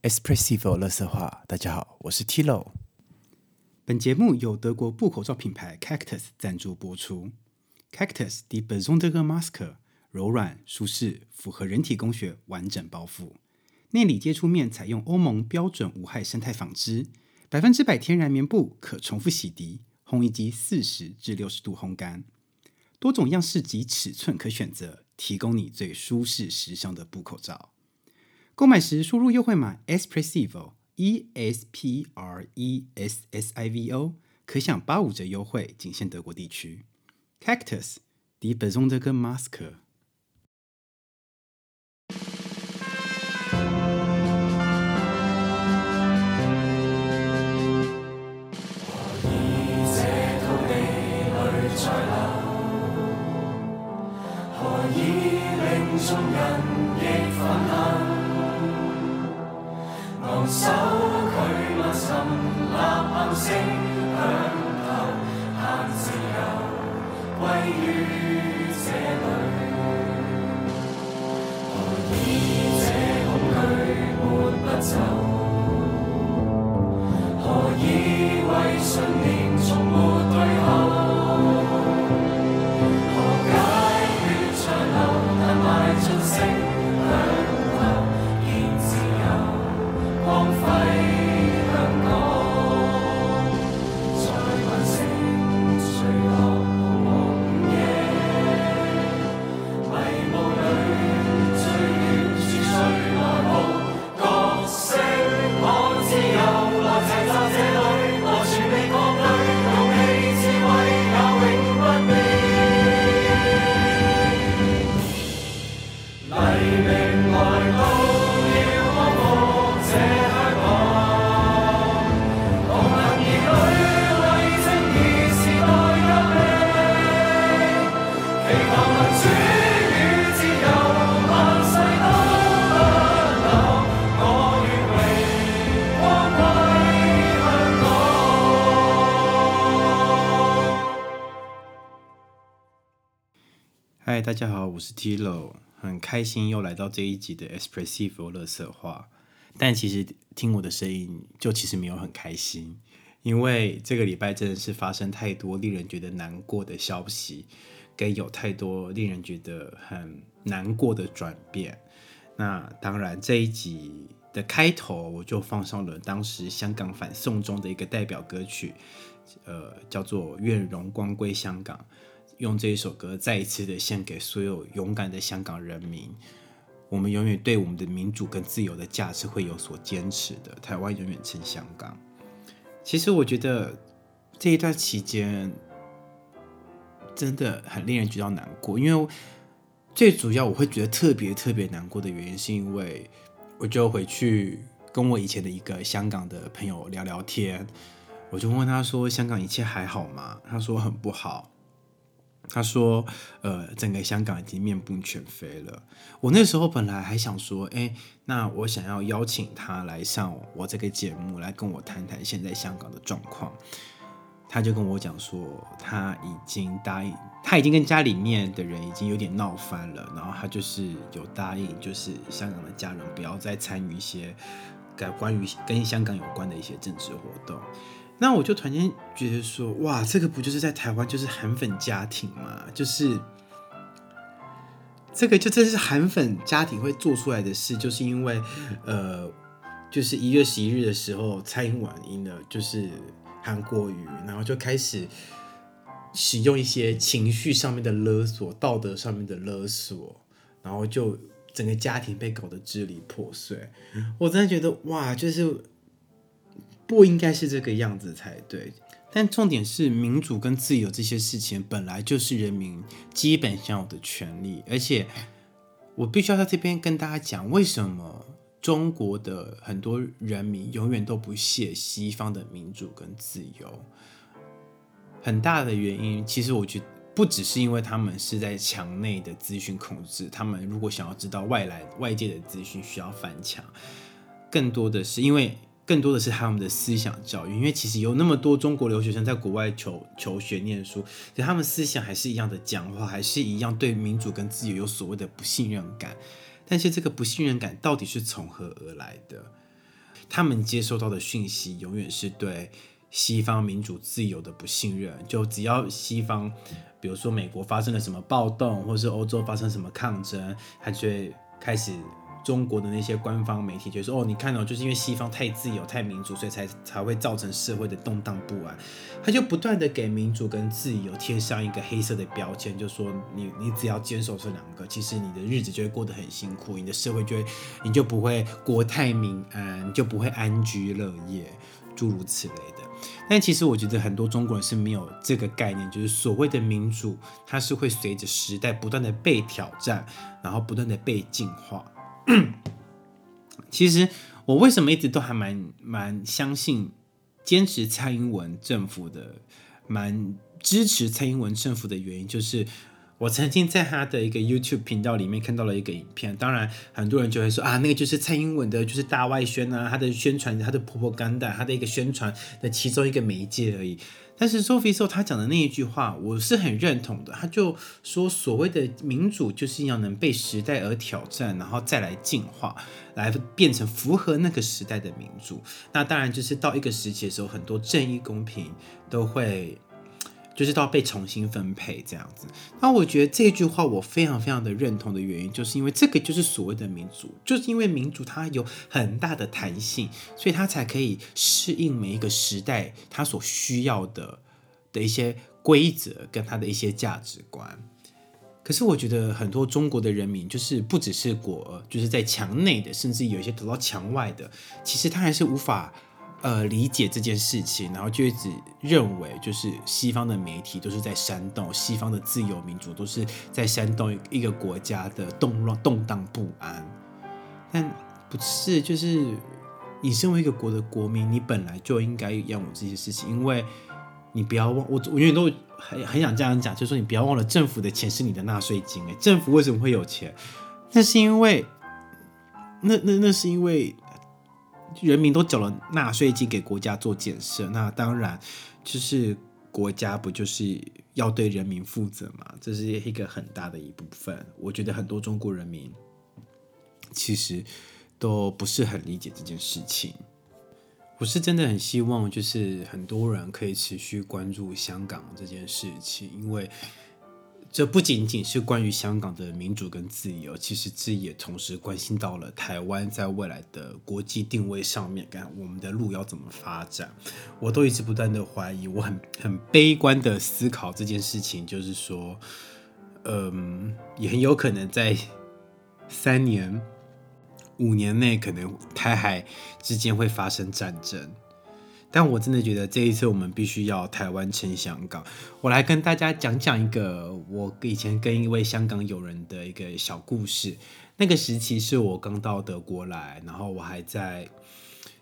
Espressivo 乐色话，大家好，我是 Tilo。本节目由德国布口罩品牌 Cactus 赞助播出。Cactus Die besondere Maske，柔软、舒适，符合人体工学，完整包覆。内里接触面采用欧盟标准无害生态纺织，百分之百天然棉布，可重复洗涤，烘衣机四十至六十度烘干。多种样式及尺寸可选择，提供你最舒适时尚的布口罩。购买时输入优惠码 Espressivo E S P R E S S I V O，可享八五折优惠，仅限德国地区。Cactus The Bazonda 跟 Masker。嗨，大家好，我是 Tilo，很开心又来到这一集的 Espressivo 乐色话。但其实听我的声音，就其实没有很开心，因为这个礼拜真的是发生太多令人觉得难过的消息，跟有太多令人觉得很难过的转变。那当然，这一集的开头我就放上了当时香港反送中的一个代表歌曲，呃，叫做《愿荣光归香港》。用这一首歌再一次的献给所有勇敢的香港人民，我们永远对我们的民主跟自由的价值会有所坚持的。台湾永远称香港。其实我觉得这一段期间真的很令人觉得难过，因为最主要我会觉得特别特别难过的原因，是因为我就回去跟我以前的一个香港的朋友聊聊天，我就问他说：“香港一切还好吗？”他说：“很不好。”他说：“呃，整个香港已经面目全非了。我那时候本来还想说，哎，那我想要邀请他来上我这个节目，来跟我谈谈现在香港的状况。他就跟我讲说，他已经答应，他已经跟家里面的人已经有点闹翻了，然后他就是有答应，就是香港的家人不要再参与一些关于跟香港有关的一些政治活动。”那我就突然间觉得说，哇，这个不就是在台湾就是韩粉家庭嘛？就是这个就真是韩粉家庭会做出来的事，就是因为呃，就是一月十一日的时候，蔡英文赢了，就是韩国瑜，然后就开始使用一些情绪上面的勒索、道德上面的勒索，然后就整个家庭被搞得支离破碎。我真的觉得哇，就是。不应该是这个样子才对，但重点是民主跟自由这些事情本来就是人民基本享有的权利，而且我必须要在这边跟大家讲，为什么中国的很多人民永远都不屑西方的民主跟自由。很大的原因，其实我觉得不只是因为他们是在墙内的资讯控制，他们如果想要知道外来外界的资讯，需要翻墙，更多的是因为。更多的是他们的思想教育，因为其实有那么多中国留学生在国外求求学念书，可他们思想还是一样的讲话，还是一样对民主跟自由有所谓的不信任感。但是这个不信任感到底是从何而来的？他们接收到的讯息永远是对西方民主自由的不信任。就只要西方，比如说美国发生了什么暴动，或是欧洲发生什么抗争，他就会开始。中国的那些官方媒体就说：“哦，你看到，就是因为西方太自由、太民主，所以才才会造成社会的动荡不安。”他就不断的给民主跟自由贴上一个黑色的标签，就说：“你你只要坚守这两个，其实你的日子就会过得很辛苦，你的社会就会你就不会国泰民安，你就不会安居乐业，诸如此类的。”但其实我觉得很多中国人是没有这个概念，就是所谓的民主，它是会随着时代不断的被挑战，然后不断的被进化。其实我为什么一直都还蛮蛮相信、坚持蔡英文政府的，蛮支持蔡英文政府的原因，就是我曾经在他的一个 YouTube 频道里面看到了一个影片。当然，很多人就会说啊，那个就是蔡英文的，就是大外宣啊，他的宣传，他的婆婆干的，他的一个宣传的其中一个媒介而已。但是 Sophie 说他讲的那一句话，我是很认同的。他就说，所谓的民主就是要能被时代而挑战，然后再来进化，来变成符合那个时代的民主。那当然就是到一个时期的时候，很多正义公平都会。就是到被重新分配这样子，那我觉得这句话我非常非常的认同的原因，就是因为这个就是所谓的民主，就是因为民主它有很大的弹性，所以它才可以适应每一个时代它所需要的的一些规则跟它的一些价值观。可是我觉得很多中国的人民，就是不只是国，就是在墙内的，甚至有一些走到墙外的，其实他还是无法。呃，理解这件事情，然后就一直认为，就是西方的媒体都是在煽动西方的自由民主，都是在煽动一个国家的动乱、动荡不安。但不是，就是你身为一个国的国民，你本来就应该要有这些事情，因为你不要忘，我我永远都很很想这样讲，就是说你不要忘了，政府的钱是你的纳税金，哎，政府为什么会有钱？那是因为，那那那是因为。人民都缴了纳税金给国家做建设，那当然就是国家不就是要对人民负责嘛？这是一个很大的一部分。我觉得很多中国人民其实都不是很理解这件事情。我是真的很希望，就是很多人可以持续关注香港这件事情，因为。这不仅仅是关于香港的民主跟自由，其实这也同时关心到了台湾在未来的国际定位上面，看我们的路要怎么发展。我都一直不断的怀疑，我很很悲观的思考这件事情，就是说，嗯，也很有可能在三年、五年内，可能台海之间会发生战争。但我真的觉得这一次我们必须要台湾撑香港。我来跟大家讲讲一个我以前跟一位香港友人的一个小故事。那个时期是我刚到德国来，然后我还在，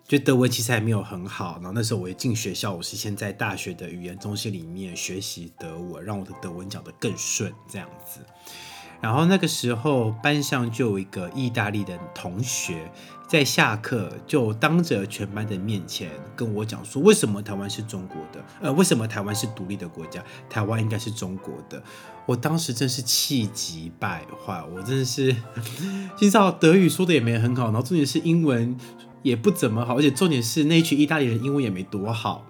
就德文其实还没有很好。然后那时候我一进学校，我是先在大学的语言中心里面学习德文，让我的德文讲得更顺这样子。然后那个时候班上就有一个意大利的同学。在下课就当着全班的面前跟我讲说，为什么台湾是中国的？呃，为什么台湾是独立的国家？台湾应该是中国的。我当时真是气急败坏，我真的是，知道德语说的也没很好，然后重点是英文也不怎么好，而且重点是那一群意大利人英文也没多好，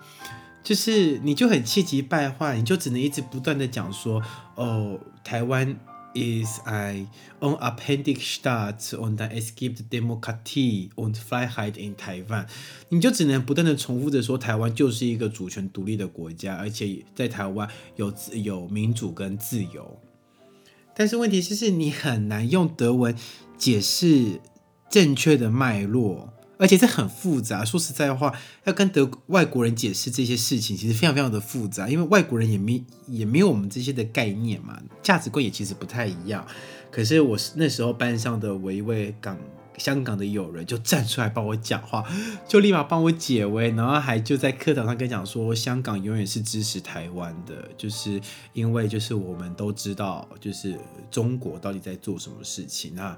就是你就很气急败坏，你就只能一直不断的讲说，哦，台湾。Ist ein unabhängiger Staat und es gibt Demokratie und Freiheit in Taiwan。你就只能不断的重复着说，台湾就是一个主权独立的国家，而且在台湾有自有民主跟自由。但是问题是，是你很难用德文解释正确的脉络。而且这很复杂，说实在话，要跟德外国人解释这些事情，其实非常非常的复杂，因为外国人也没也没有我们这些的概念嘛，价值观也其实不太一样。可是我那时候班上的我一位港香港的友人就站出来帮我讲话，就立马帮我解围，然后还就在课堂上跟讲说，香港永远是支持台湾的，就是因为就是我们都知道，就是中国到底在做什么事情，那。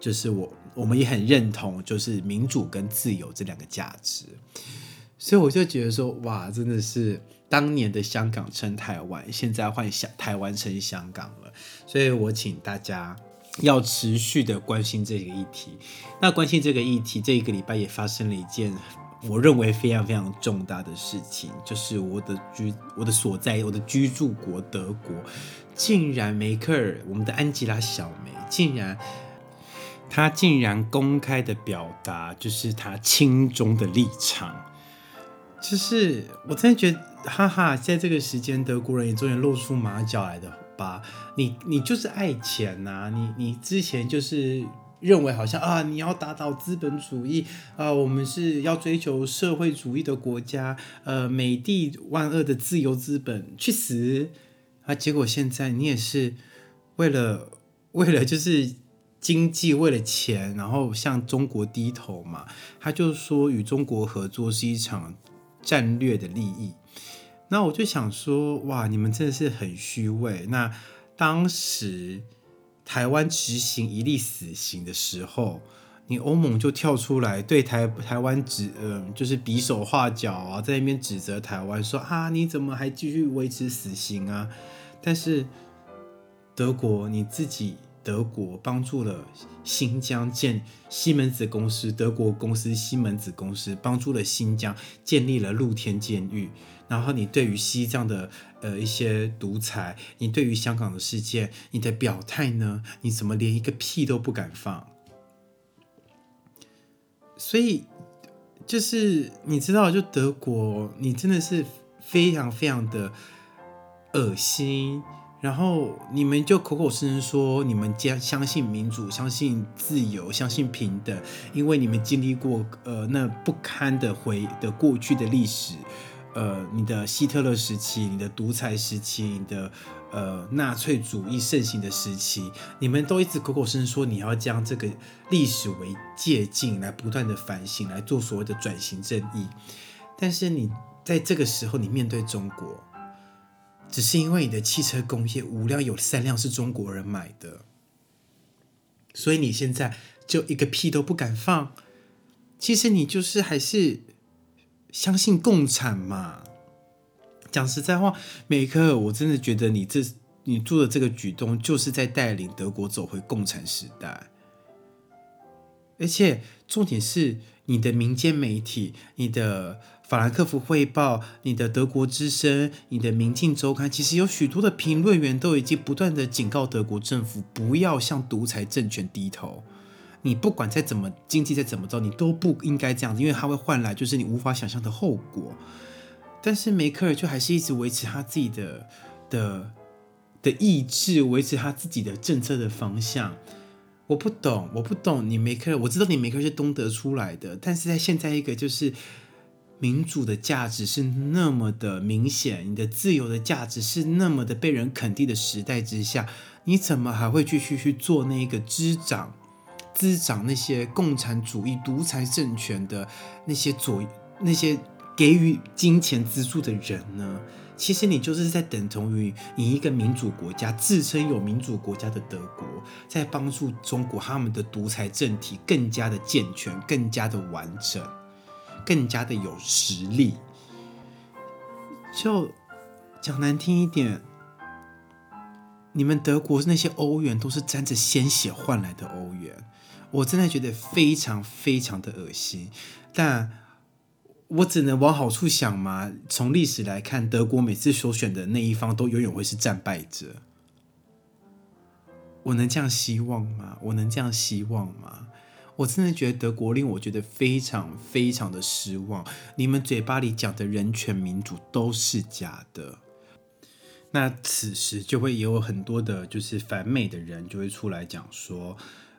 就是我，我们也很认同，就是民主跟自由这两个价值，所以我就觉得说，哇，真的是当年的香港称台湾，现在换香台湾称香港了。所以我请大家要持续的关心这个议题。那关心这个议题，这一个礼拜也发生了一件我认为非常非常重大的事情，就是我的居我的所在我的居住国德国，竟然梅克尔我们的安吉拉小梅竟然。他竟然公开的表达，就是他亲中的立场，就是我真的觉得，哈哈，在这个时间，德国人也终于露出马脚来的吧？你你就是爱钱呐，你你之前就是认为好像啊，你要打倒资本主义啊，我们是要追求社会主义的国家，呃，美帝万恶的自由资本去死啊！结果现在你也是为了为了就是。经济为了钱，然后向中国低头嘛？他就说与中国合作是一场战略的利益。那我就想说，哇，你们真的是很虚伪。那当时台湾执行一例死刑的时候，你欧盟就跳出来对台台湾指，嗯，就是比手画脚啊，在那边指责台湾说啊，你怎么还继续维持死刑啊？但是德国你自己。德国帮助了新疆建西门子公司，德国公司西门子公司帮助了新疆建立了露天监狱。然后你对于西藏的呃一些独裁，你对于香港的事件，你的表态呢？你怎么连一个屁都不敢放？所以就是你知道，就德国，你真的是非常非常的恶心。然后你们就口口声声说你们将相信民主、相信自由、相信平等，因为你们经历过呃那不堪的回的过去的历史，呃，你的希特勒时期、你的独裁时期、你的呃纳粹主义盛行的时期，你们都一直口口声声说你要将这个历史为借鉴，来不断的反省，来做所谓的转型正义。但是你在这个时候，你面对中国。只是因为你的汽车工业五辆有三辆是中国人买的，所以你现在就一个屁都不敢放。其实你就是还是相信共产嘛。讲实在话，梅克尔，我真的觉得你这你做的这个举动，就是在带领德国走回共产时代。而且重点是，你的民间媒体，你的。法兰克福汇报、你的德国之声、你的民进周刊，其实有许多的评论员都已经不断的警告德国政府不要向独裁政权低头。你不管再怎么经济再怎么着，你都不应该这样子，因为它会换来就是你无法想象的后果。但是梅克尔就还是一直维持他自己的的的意志，维持他自己的政策的方向。我不懂，我不懂你梅克尔，我知道你梅克尔是东德出来的，但是在现在一个就是。民主的价值是那么的明显，你的自由的价值是那么的被人肯定的时代之下，你怎么还会继续去做那个滋长、滋长那些共产主义独裁政权的那些左那些给予金钱资助的人呢？其实你就是在等同于你一个民主国家自称有民主国家的德国，在帮助中国他们的独裁政体更加的健全、更加的完整。更加的有实力，就讲难听一点，你们德国那些欧元都是沾着鲜血换来的欧元，我真的觉得非常非常的恶心。但我只能往好处想嘛。从历史来看，德国每次所选的那一方都永远会是战败者。我能这样希望吗？我能这样希望吗？我真的觉得德国令我觉得非常非常的失望。你们嘴巴里讲的人权民主都是假的。那此时就会也有很多的，就是反美的人就会出来讲说，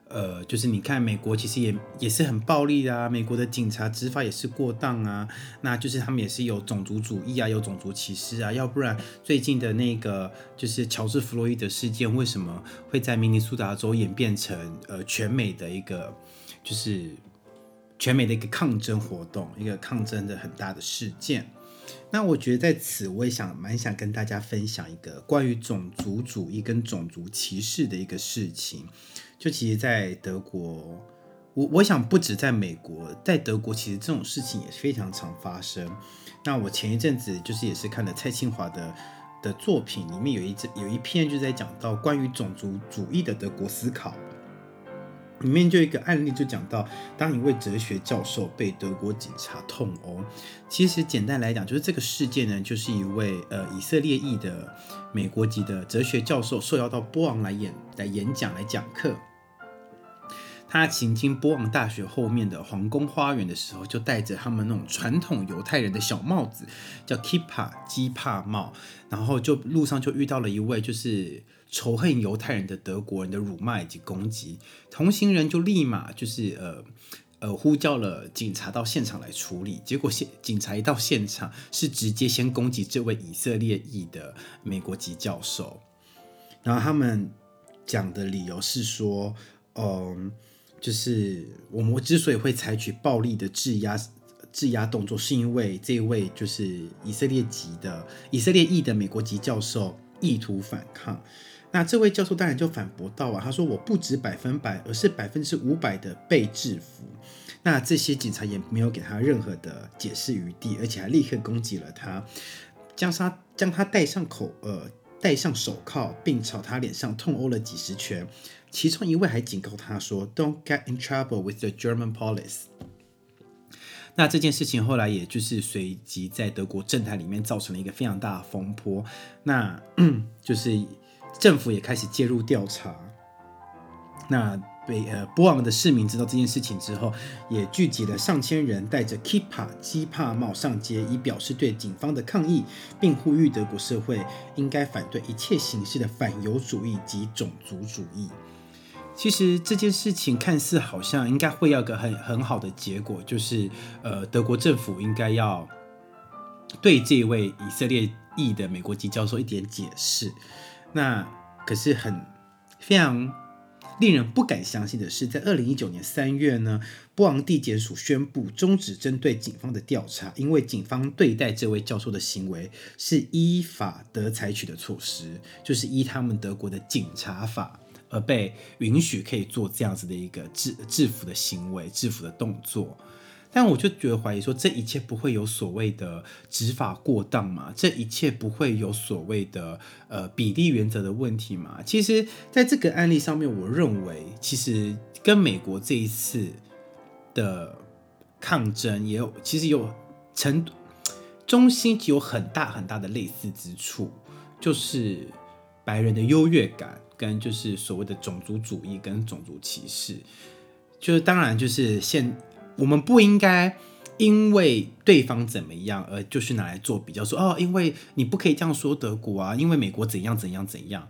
呃，就是你看美国其实也也是很暴力的啊，美国的警察执法也是过当啊，那就是他们也是有种族主义啊，有种族歧视啊，要不然最近的那个就是乔治弗洛伊德事件为什么会在明尼苏达州演变成呃全美的一个。就是全美的一个抗争活动，一个抗争的很大的事件。那我觉得在此，我也想蛮想跟大家分享一个关于种族主义跟种族歧视的一个事情。就其实，在德国，我我想不止在美国，在德国其实这种事情也是非常常发生。那我前一阵子就是也是看了蔡清华的的作品里面有一有一篇就在讲到关于种族主义的德国思考。里面就一个案例，就讲到，当一位哲学教授被德国警察痛殴。其实简单来讲，就是这个事件呢，就是一位呃以色列裔的美国籍的哲学教授受邀到波昂来演来演讲来讲课。他行经波昂大学后面的皇宫花园的时候，就戴着他们那种传统犹太人的小帽子，叫 kippa 基帕帽，然后就路上就遇到了一位就是。仇恨犹太人的德国人的辱骂以及攻击，同行人就立马就是呃呃呼叫了警察到现场来处理。结果现警察一到现场，是直接先攻击这位以色列裔的美国籍教授。然后他们讲的理由是说，嗯，就是我们之所以会采取暴力的质押质押动作，是因为这位就是以色列籍的以色列裔的美国籍教授意图反抗。那这位教授当然就反驳道啊，他说我不止百分百，而是百分之五百的被制服。那这些警察也没有给他任何的解释余地，而且还立刻攻击了他，将他将他戴上口呃戴上手铐，并朝他脸上痛殴了几十拳。其中一位还警告他说：“Don't get in trouble with the German police。”那这件事情后来也就是随即在德国政坛里面造成了一个非常大的风波，那 就是。政府也开始介入调查。那被呃波昂的市民知道这件事情之后，也聚集了上千人，戴着 kippa 基帕帽上街，以表示对警方的抗议，并呼吁德国社会应该反对一切形式的反犹主义及种族主义。其实这件事情看似好像应该会要个很很好的结果，就是呃德国政府应该要对这位以色列裔的美国籍教授一点解释。那可是很非常令人不敢相信的是，在二零一九年三月呢，波昂地检署宣布终止针对警方的调查，因为警方对待这位教授的行为是依法得采取的措施，就是依他们德国的警察法而被允许可以做这样子的一个制制服的行为、制服的动作。但我就觉得怀疑说，这一切不会有所谓的执法过当嘛？这一切不会有所谓的呃比例原则的问题嘛？其实，在这个案例上面，我认为其实跟美国这一次的抗争也有，其实有程中心有很大很大的类似之处，就是白人的优越感跟就是所谓的种族主义跟种族歧视，就是当然就是现。我们不应该因为对方怎么样而就是拿来做比较，说哦，因为你不可以这样说德国啊，因为美国怎样怎样怎样。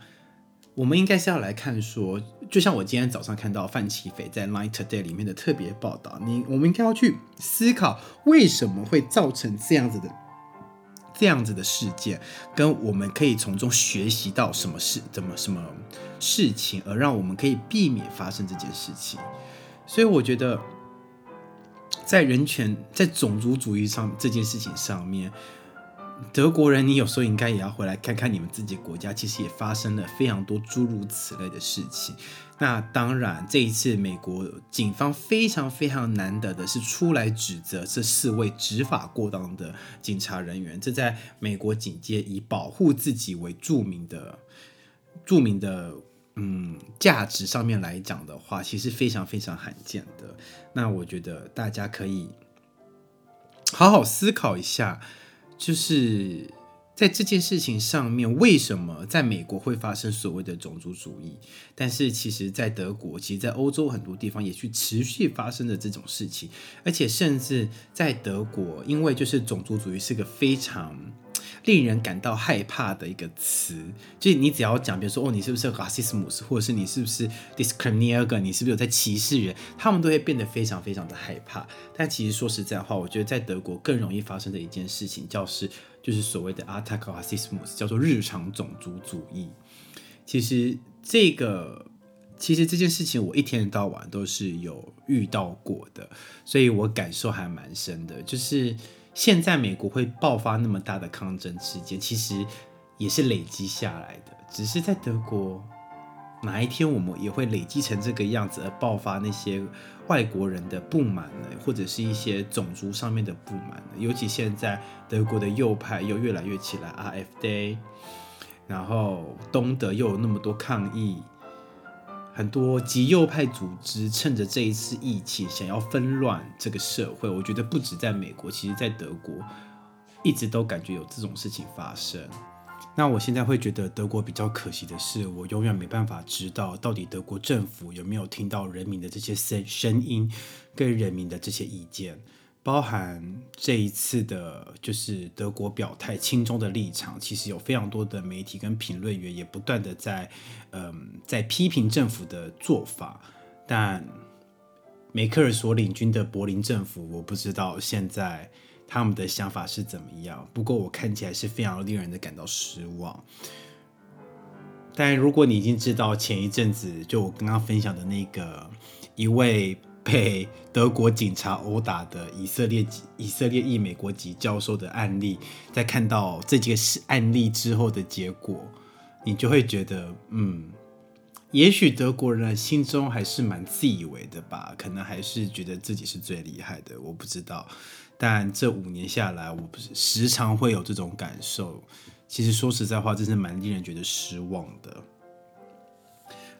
我们应该是要来看说，就像我今天早上看到范奇斐在《Line Today》里面的特别报道，你我们应该要去思考为什么会造成这样子的这样子的事件，跟我们可以从中学习到什么事，怎么什么事情，而让我们可以避免发生这件事情。所以我觉得。在人权、在种族主义上这件事情上面，德国人，你有时候应该也要回来看看你们自己国家，其实也发生了非常多诸如此类的事情。那当然，这一次美国警方非常非常难得的是出来指责这四位执法过当的警察人员，这在美国警界以保护自己为著名的著名的。嗯，价值上面来讲的话，其实非常非常罕见的。那我觉得大家可以 好好思考一下，就是在这件事情上面，为什么在美国会发生所谓的种族主义？但是其实，在德国，其实，在欧洲很多地方也去持续发生的这种事情，而且甚至在德国，因为就是种族主义是个非常。令人感到害怕的一个词，就是你只要讲，比如说哦，你是不是 racism，或者是你是不是 discrimination，你是不是有在歧视人，他们都会变得非常非常的害怕。但其实说实在话，我觉得在德国更容易发生的一件事情，叫是就是所谓的 attack racism，叫做日常种族主义。其实这个，其实这件事情我一天到晚都是有遇到过的，所以我感受还蛮深的，就是。现在美国会爆发那么大的抗争事件，其实也是累积下来的。只是在德国，哪一天我们也会累积成这个样子，而爆发那些外国人的不满呢？或者是一些种族上面的不满呢？尤其现在德国的右派又越来越起来，RFD，然后东德又有那么多抗议，很多极右派组织趁着这一次疫情想要纷乱这个社会。我觉得不止在美国，其实在德国一直都感觉有这种事情发生。那我现在会觉得德国比较可惜的是，我永远没办法知道到底德国政府有没有听到人民的这些声声音，跟人民的这些意见，包含这一次的，就是德国表态轻中的立场，其实有非常多的媒体跟评论员也不断的在，嗯，在批评政府的做法，但梅克尔所领军的柏林政府，我不知道现在。他们的想法是怎么样？不过我看起来是非常令人的感到失望。但如果你已经知道前一阵子就我刚刚分享的那个一位被德国警察殴打的以色列以色列裔美国籍教授的案例，在看到这几个案例之后的结果，你就会觉得，嗯，也许德国人心中还是蛮自以为的吧，可能还是觉得自己是最厉害的，我不知道。但这五年下来，我不是时常会有这种感受。其实说实在话，真是蛮令人觉得失望的。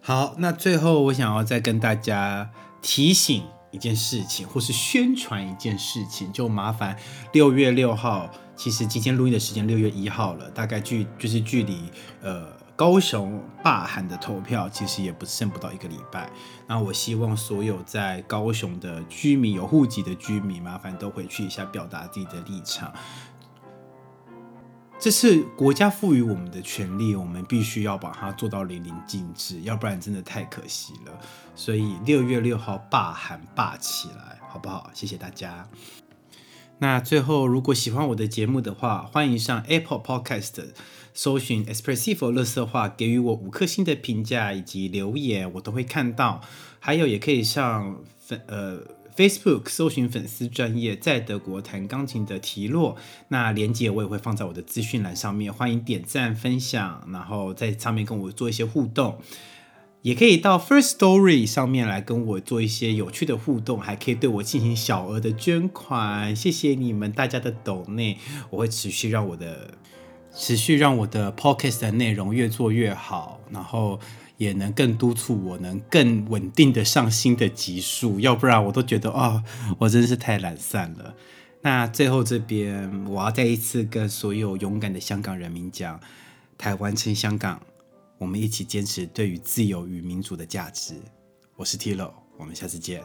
好，那最后我想要再跟大家提醒一件事情，或是宣传一件事情，就麻烦六月六号，其实今天录音的时间六月一号了，大概距就是距离呃。高雄罢韩的投票其实也不剩不到一个礼拜，那我希望所有在高雄的居民有户籍的居民，麻烦都回去一下，表达自己的立场。这是国家赋予我们的权利，我们必须要把它做到淋漓尽致，要不然真的太可惜了。所以六月六号霸喊霸起来，好不好？谢谢大家。那最后，如果喜欢我的节目的话，欢迎上 Apple Podcast。搜寻 Espressive 乐色话，给予我五颗星的评价以及留言，我都会看到。还有也可以上粉呃 Facebook 搜寻粉丝专业在德国弹钢琴的提洛，那连接我也会放在我的资讯栏上面，欢迎点赞分享，然后在上面跟我做一些互动。也可以到 First Story 上面来跟我做一些有趣的互动，还可以对我进行小额的捐款。谢谢你们大家的抖内，我会持续让我的。持续让我的 podcast 的内容越做越好，然后也能更督促我能更稳定的上新的级数，要不然我都觉得哦，我真是太懒散了。那最后这边，我要再一次跟所有勇敢的香港人民讲：台湾称香港，我们一起坚持对于自由与民主的价值。我是 Tilo，我们下次见。